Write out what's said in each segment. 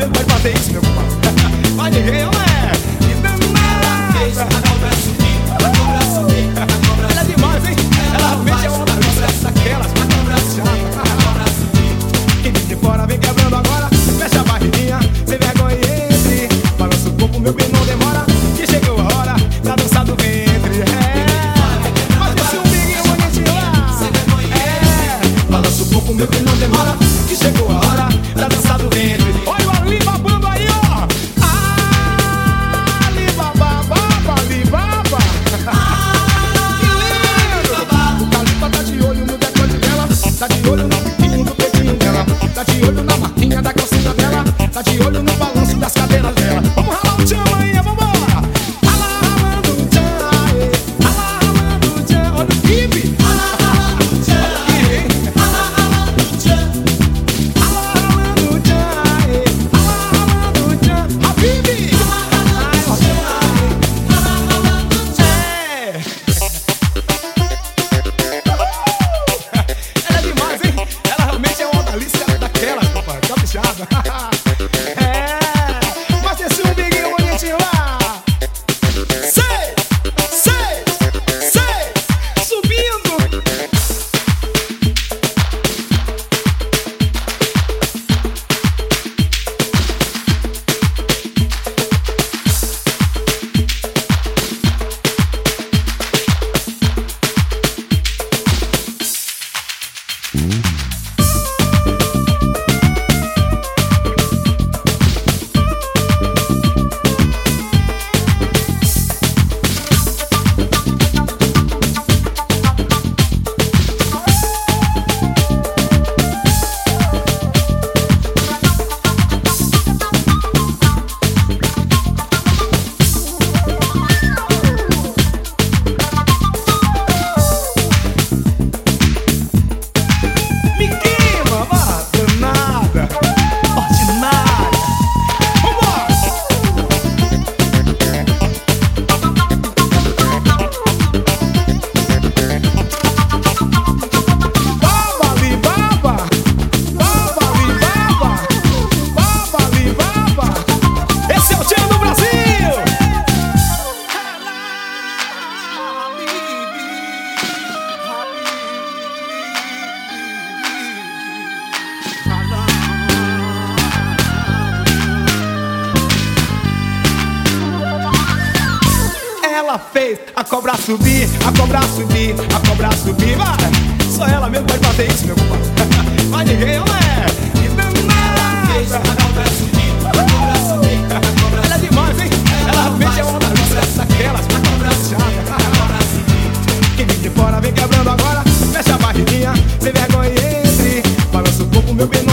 mesmo pode fazer isso, meu compadre! Vai ninguém, não a cobra subir, a cobra subir, a cobra subir. Vai! Só ela mesmo vai fazer isso, meu compadre. Mas ninguém, ela é. Ela fez a cobra subir, a cobra subir, a cobra subir. Ela é demais, hein? Ela, ela fez a onda luz daquelas, a cobra chata, a cobra subir. Quem vem de fora vem quebrando agora, fecha a barriguinha, sem vergonha entre. Balança o corpo, meu bem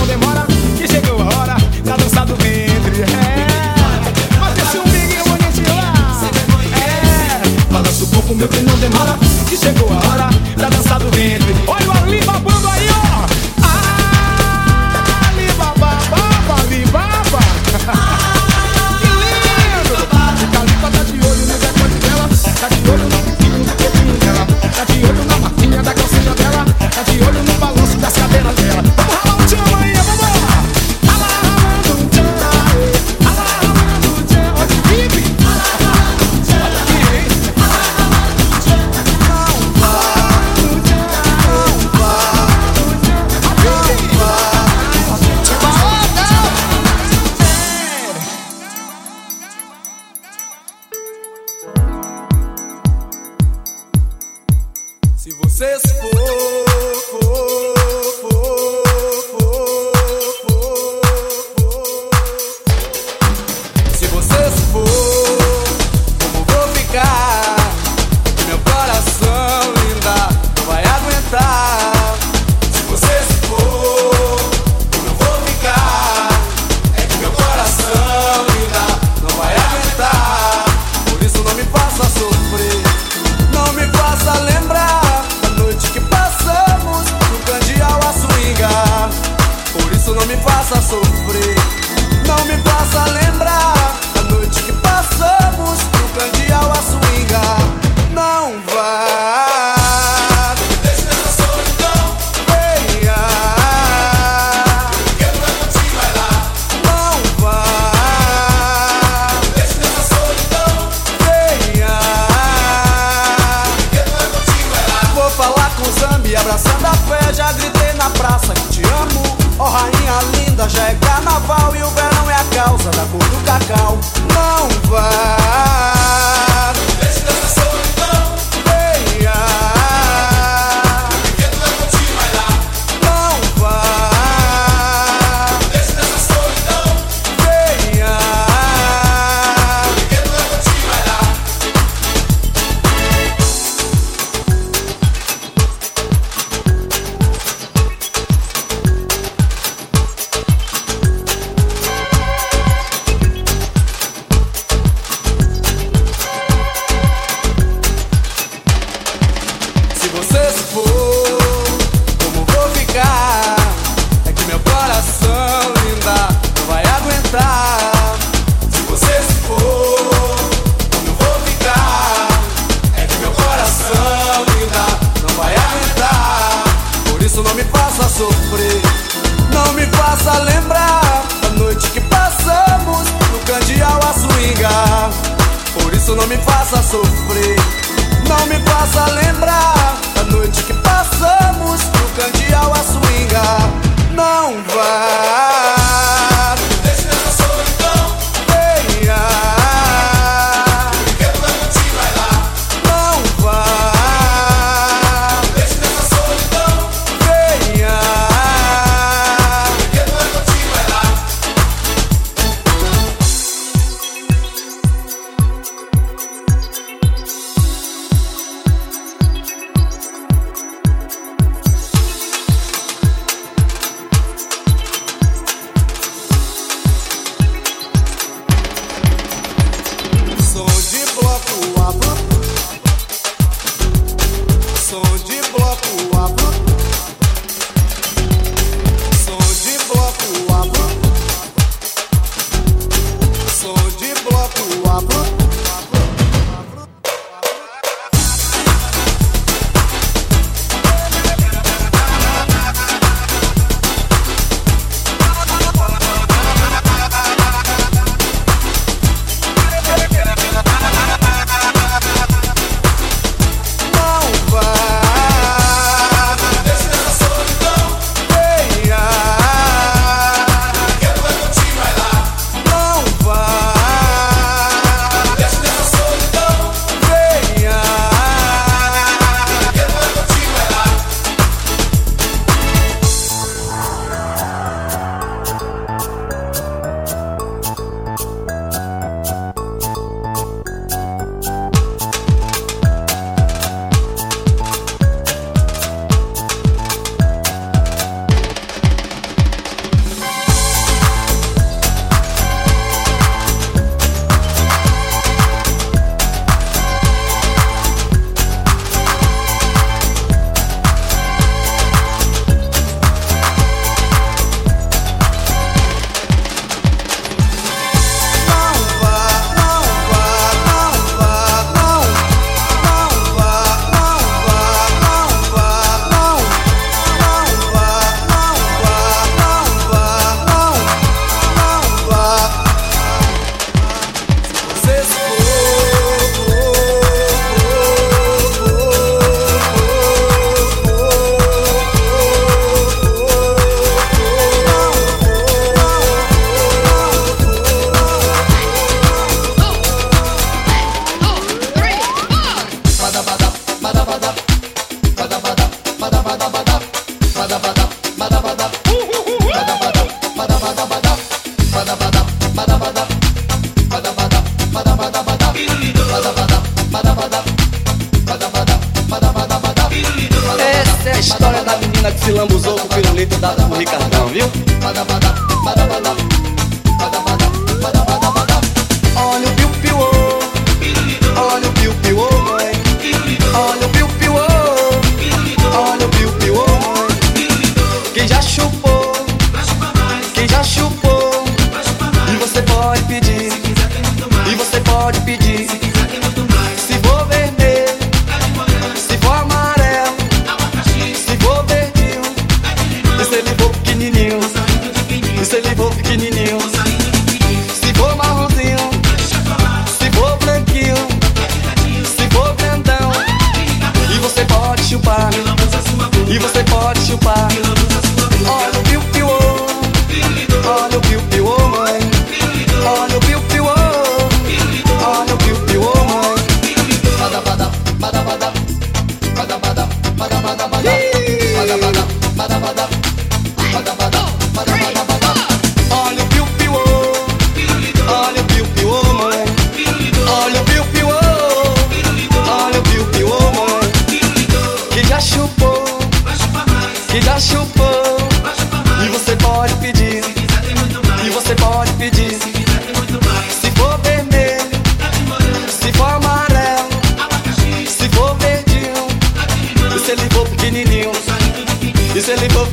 meu que não demora Que chegou a hora da dança do ventre. Olha o Ali babando aí, ó. Ali babá, baba, ali baba Que lindo. Califa tá de olho no decote dela Tá de olho no biquinho, do corpinho dela Tá de olho na marquinha da calcinha dela Tá de olho no balanço das cadeiras dela.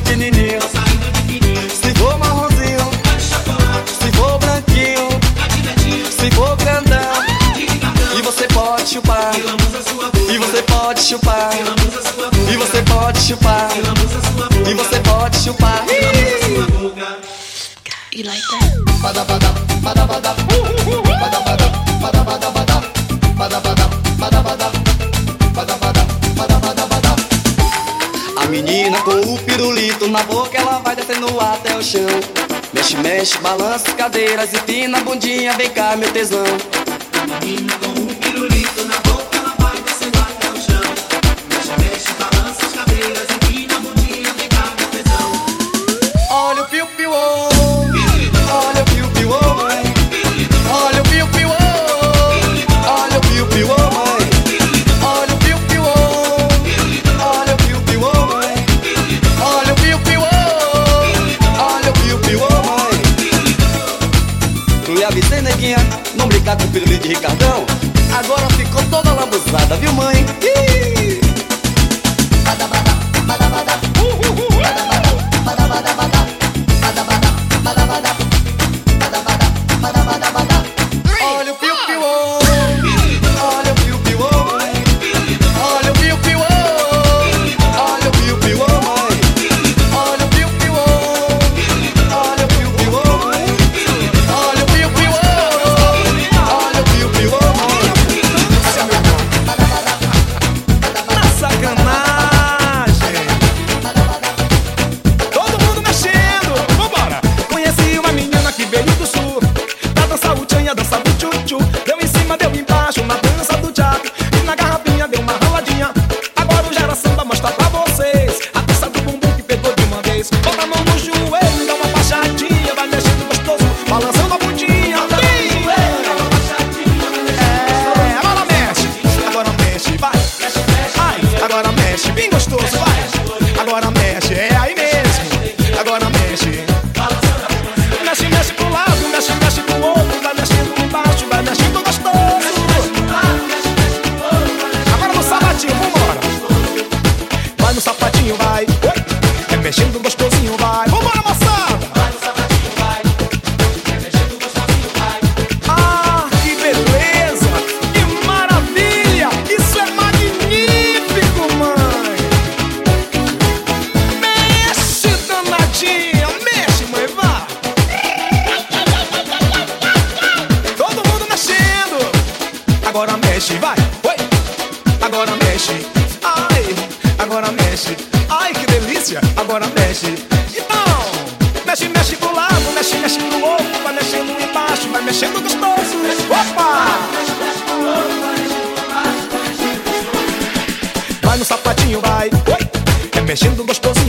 pequenininho. Se for marronzinho, se for branquinho, se for grandão. E você pode chupar, e você pode chupar, e você pode chupar, e você pode chupar. E like that. Bada bada, bada bada, bada bada, bada bada, bada bada, bada bada. Menina com o pirulito na boca, ela vai descendo até o chão. Mexe, mexe, balança cadeiras e pina a bundinha, vem cá, meu tesão. A menina com o pirulito na boca. nada viu mãe? mexe, vai. Oi. Agora mexe. Ai, agora mexe. Ai, que delícia. Agora mexe. Então, mexe, mexe pro lado, mexe, mexe pro outro, vai mexendo embaixo, vai mexendo gostoso. Opa! Vai no sapatinho, vai. Oi. É mexendo gostoso.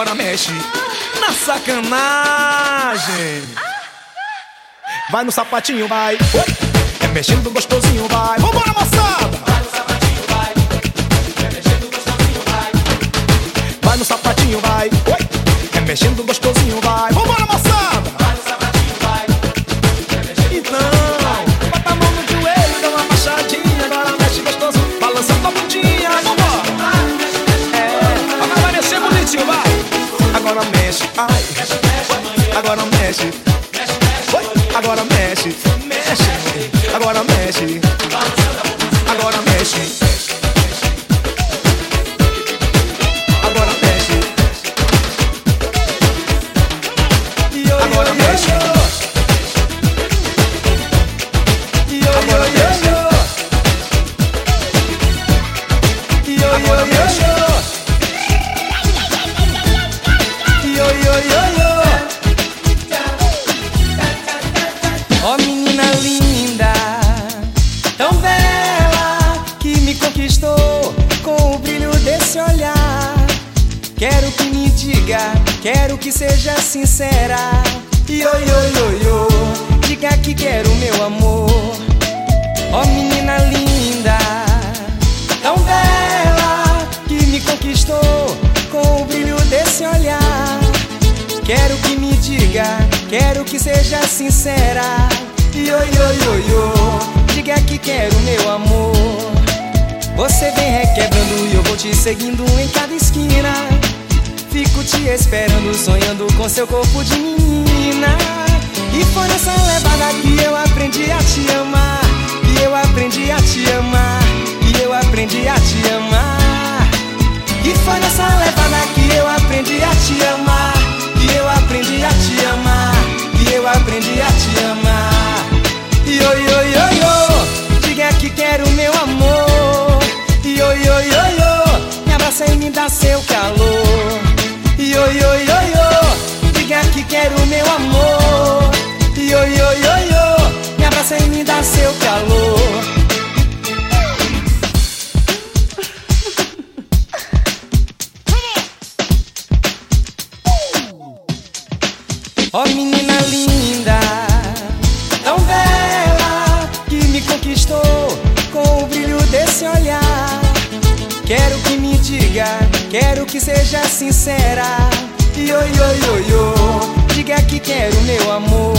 Agora mexe. Na sacanagem. Vai no sapatinho, vai. É mexendo gostosinho, vai. Vambora, sincera. Io, io, io, io, diga que quero meu amor. Ó menina linda, tão bela que me conquistou com o brilho desse olhar. Quero que me diga, quero que seja sincera. Io, io, io, io, diga que quero meu amor. Você vem requebrando e eu vou te seguindo em cada esquina. Fico te esperando, sonhando com seu corpo de menina. E foi nessa levada que eu aprendi a te amar. Que eu aprendi a te amar. Que eu aprendi a te amar. E foi nessa levada que eu aprendi a te amar. Que eu aprendi a te amar. Que eu aprendi a te amar. Io, io, io, io, diga que quero meu amor. Io, io, io, io, me abraça e me dá seu calor. Io, io, io, io, diga que quero meu amor. Io, io, io, io, me abraça e me dá seu calor. Que seja sincera. Io, io, io, io, diga que quero meu amor.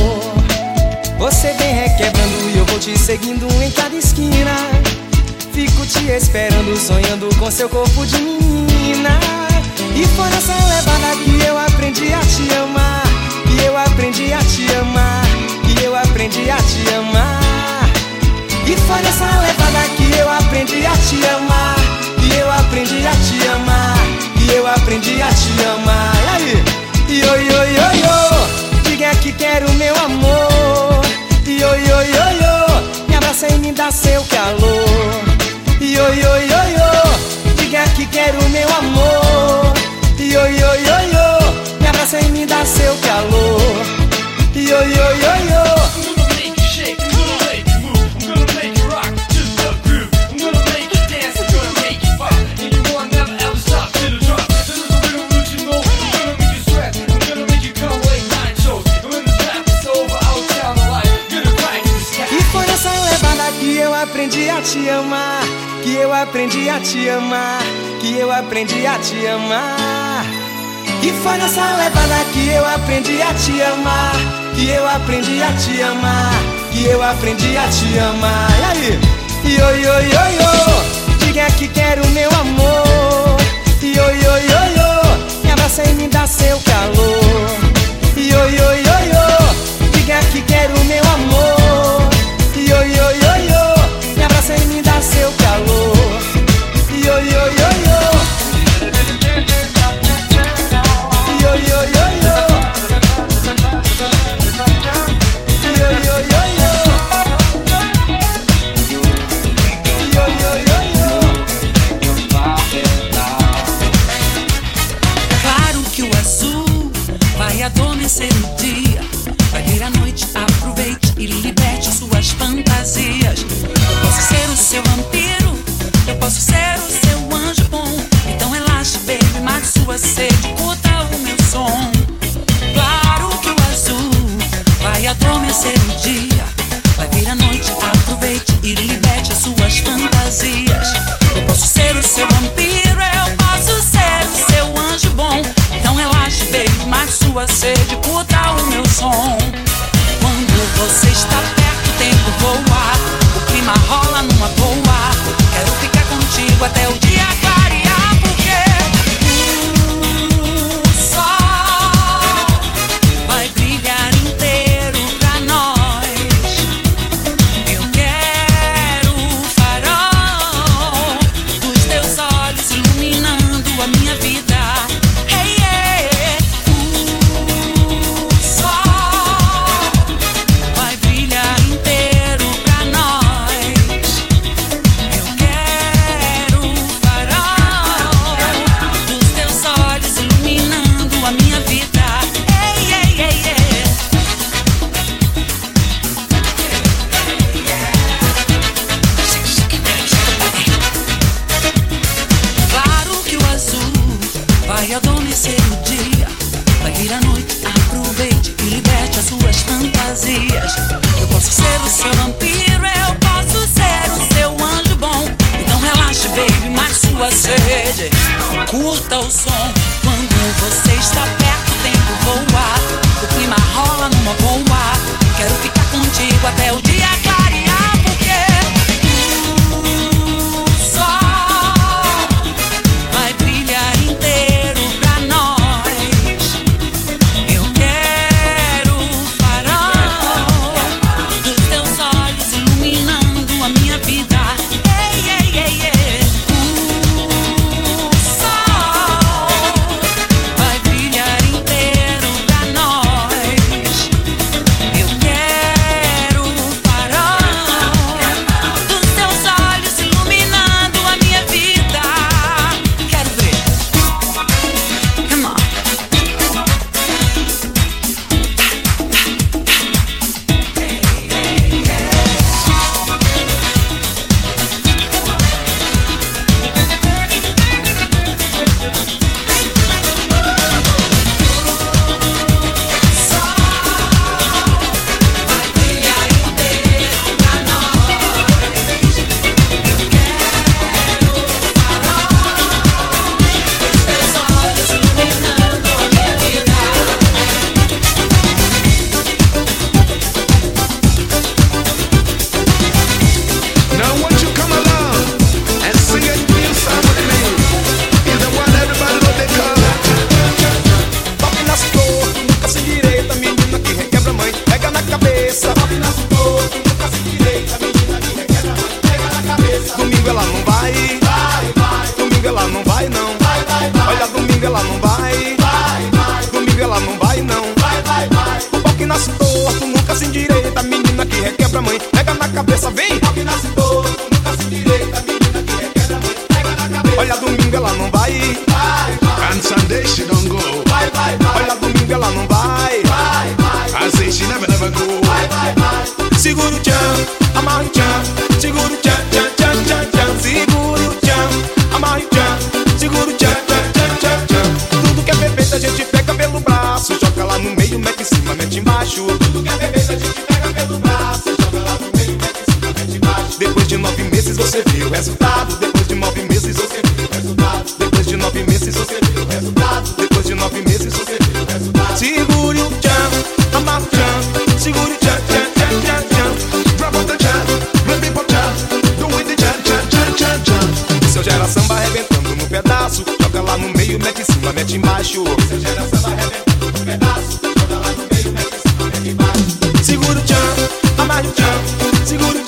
Você vem requebrando e eu vou te seguindo em cada esquina. Fico te esperando, sonhando com seu corpo de menina. E foi nessa levada que eu aprendi a te amar. Que eu aprendi a te amar. Que eu aprendi a te amar. E foi nessa levada que eu aprendi a te amar. Que eu aprendi a te amar. Eu aprendi a te amar. E aí? Io, io, io, io. Diga que quero meu amor. Io, io, io, io. Me abraça e me dá seu calor. Io, io, io, io. Diga que quero meu amor. Io, io, io, io. Me abraça e me dá seu calor. Io, io, io, te amar, que eu aprendi a te amar, que eu aprendi a te amar. E foi nessa levada que eu aprendi a te amar, que eu aprendi a te amar, que eu aprendi a te amar. E aí? Io, io, io, io, diga que quero meu amor. Io, io, io, io, me abraça e me dá seu calor. Io, io, io, io, diga que quero meu amor. você escuta o meu som. Claro que o azul vai adormecer o dia. Vai vir a noite, aproveite e liberte as suas fantasias. Eu posso ser o seu vampiro, eu posso ser o seu anjo bom. Então relaxe, baby, mas sua sede curta o meu som. Quando você está perto, o tempo voa. O clima rola numa boa. Quero ficar contigo até o bom. Quando você está perto, o tempo voa. O clima rola numa boa. Quero ficar contigo até o dia que. pedaço, joga lá no meio, mete em cima, mete embaixo. Essa geração arrebenta um pedaço, joga lá no meio, mete em cima, mete embaixo. Segura o tchan, amarra o tchan, segura o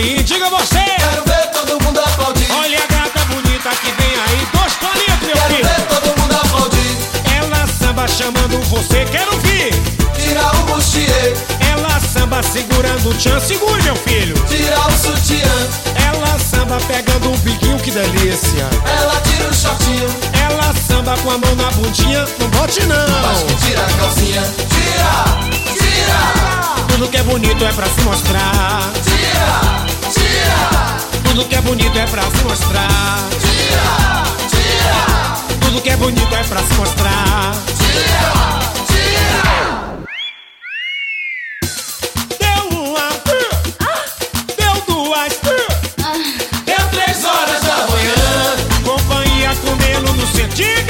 aí, diga você. Quero ver todo mundo aplaudir. Olha a gata bonita que vem aí, toscolinha, meu Quero ver todo mundo aplaudir. Ela samba chamando você, quero vir. Tira o bustier. Ela samba segurando o tchan, segure, meu filho. Tira o sutiã. Ela samba pegando o biquinho, que delícia. Ela tira o shortinho. Ela samba com a mão na bundinha, não bote não. Mas que tira a calcinha, tira, tira. Tudo que é bonito é pra se mostrar. Tira. Tira! Tudo que é bonito é pra se mostrar. Tira! Tira! Tudo que é bonito é pra se mostrar. Tira! Tira! Deu uma, ah. deu duas, ah. deu três horas da manhã. Companhia com Melo no sentido.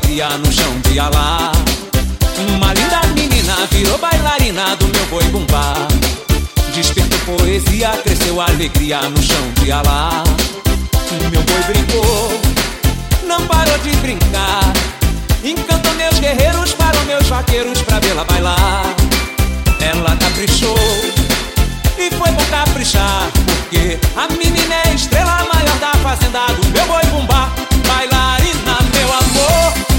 alegria no chão de alá. Uma linda menina virou bailarina do meu boi bumbá. Despertou poesia, cresceu alegria no chão de alá. Meu boi brincou, não parou de brincar. Encantou meus guerreiros, parou meus vaqueiros pra vê-la bailar. Ela caprichou e foi bom caprichar, porque a menina é a estrela maior da fazenda do meu boi bumbá. Bailarina, meu amor.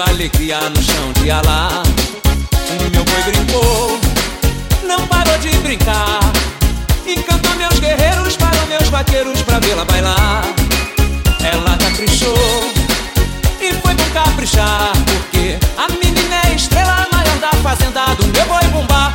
alegria no chão de alá. O meu boi brincou, não parou de brincar. Encantou meus guerreiros, para meus vaqueiros pra vê-la bailar. Ela caprichou e foi com caprichar, porque a menina é estrela maior da fazenda do meu boi bombar.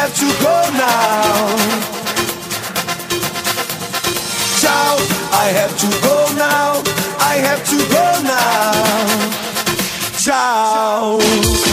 have to go now. Ciao, I have to go now. I have to go now. Ciao.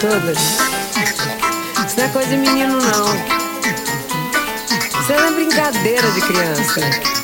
todas. Isso não é coisa de menino, não. Isso é brincadeira de criança.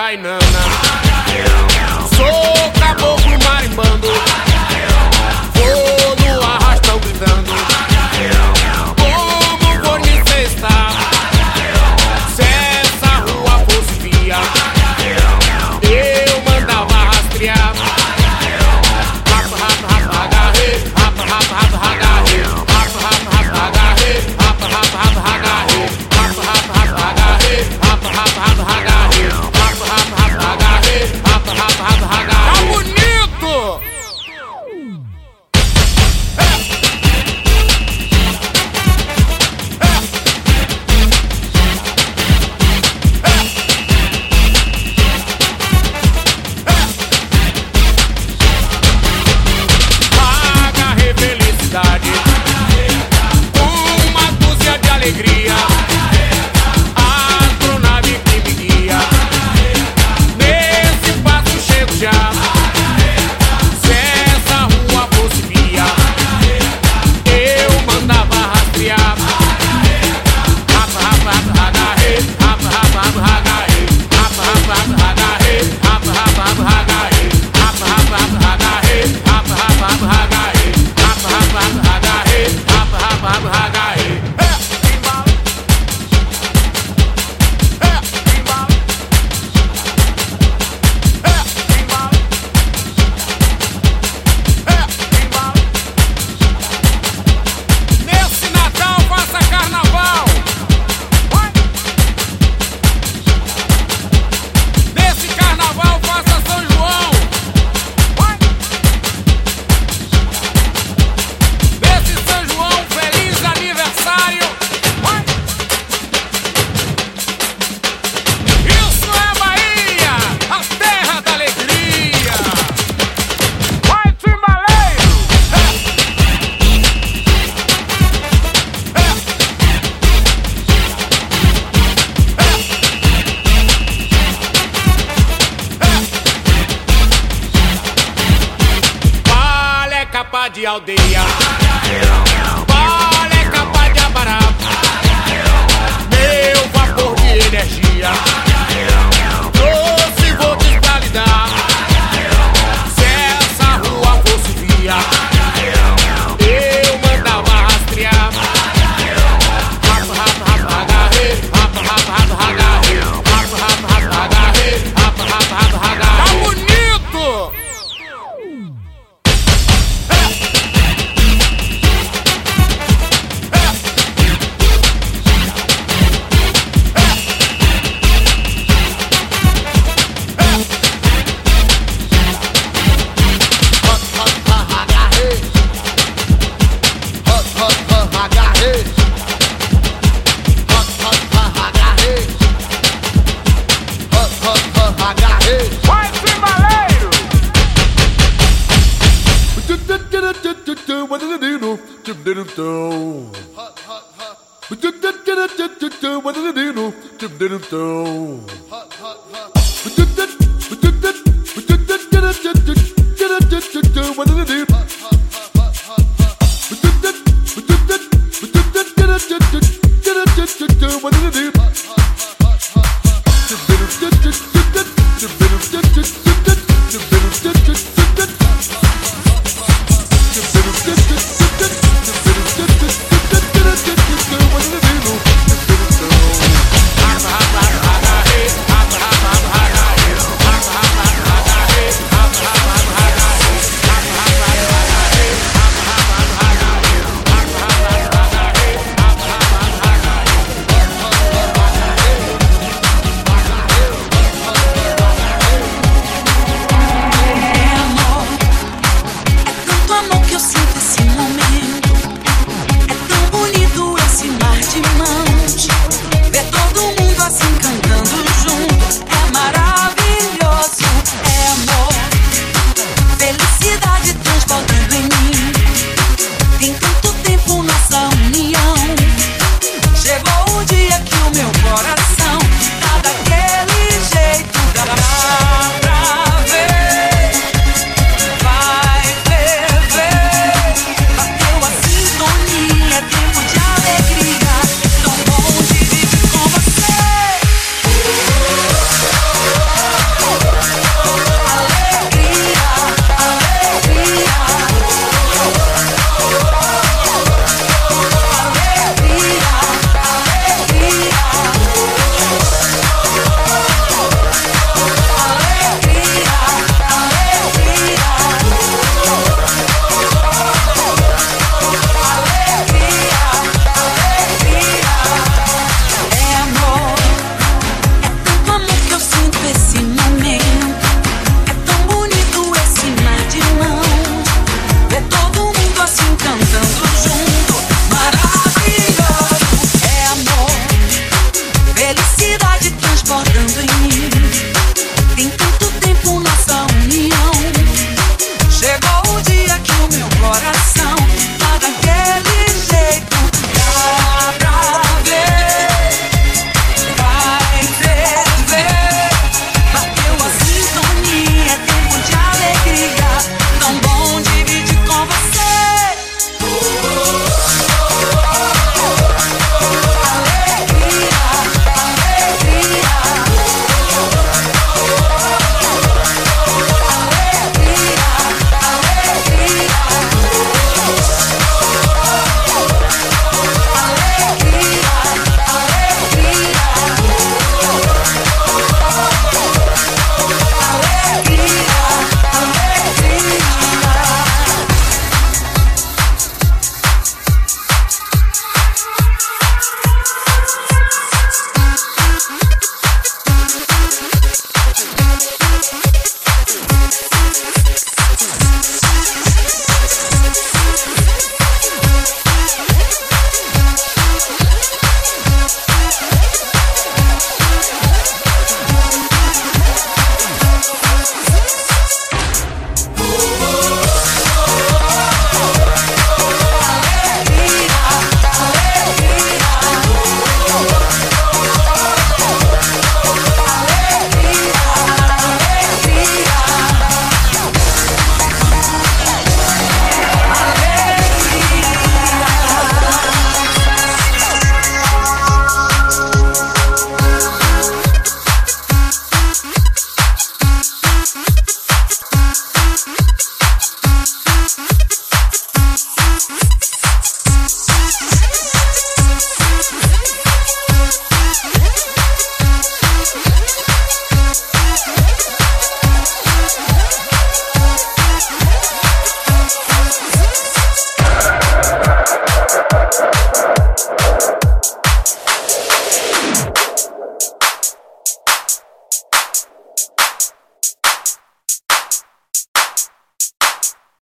kindness.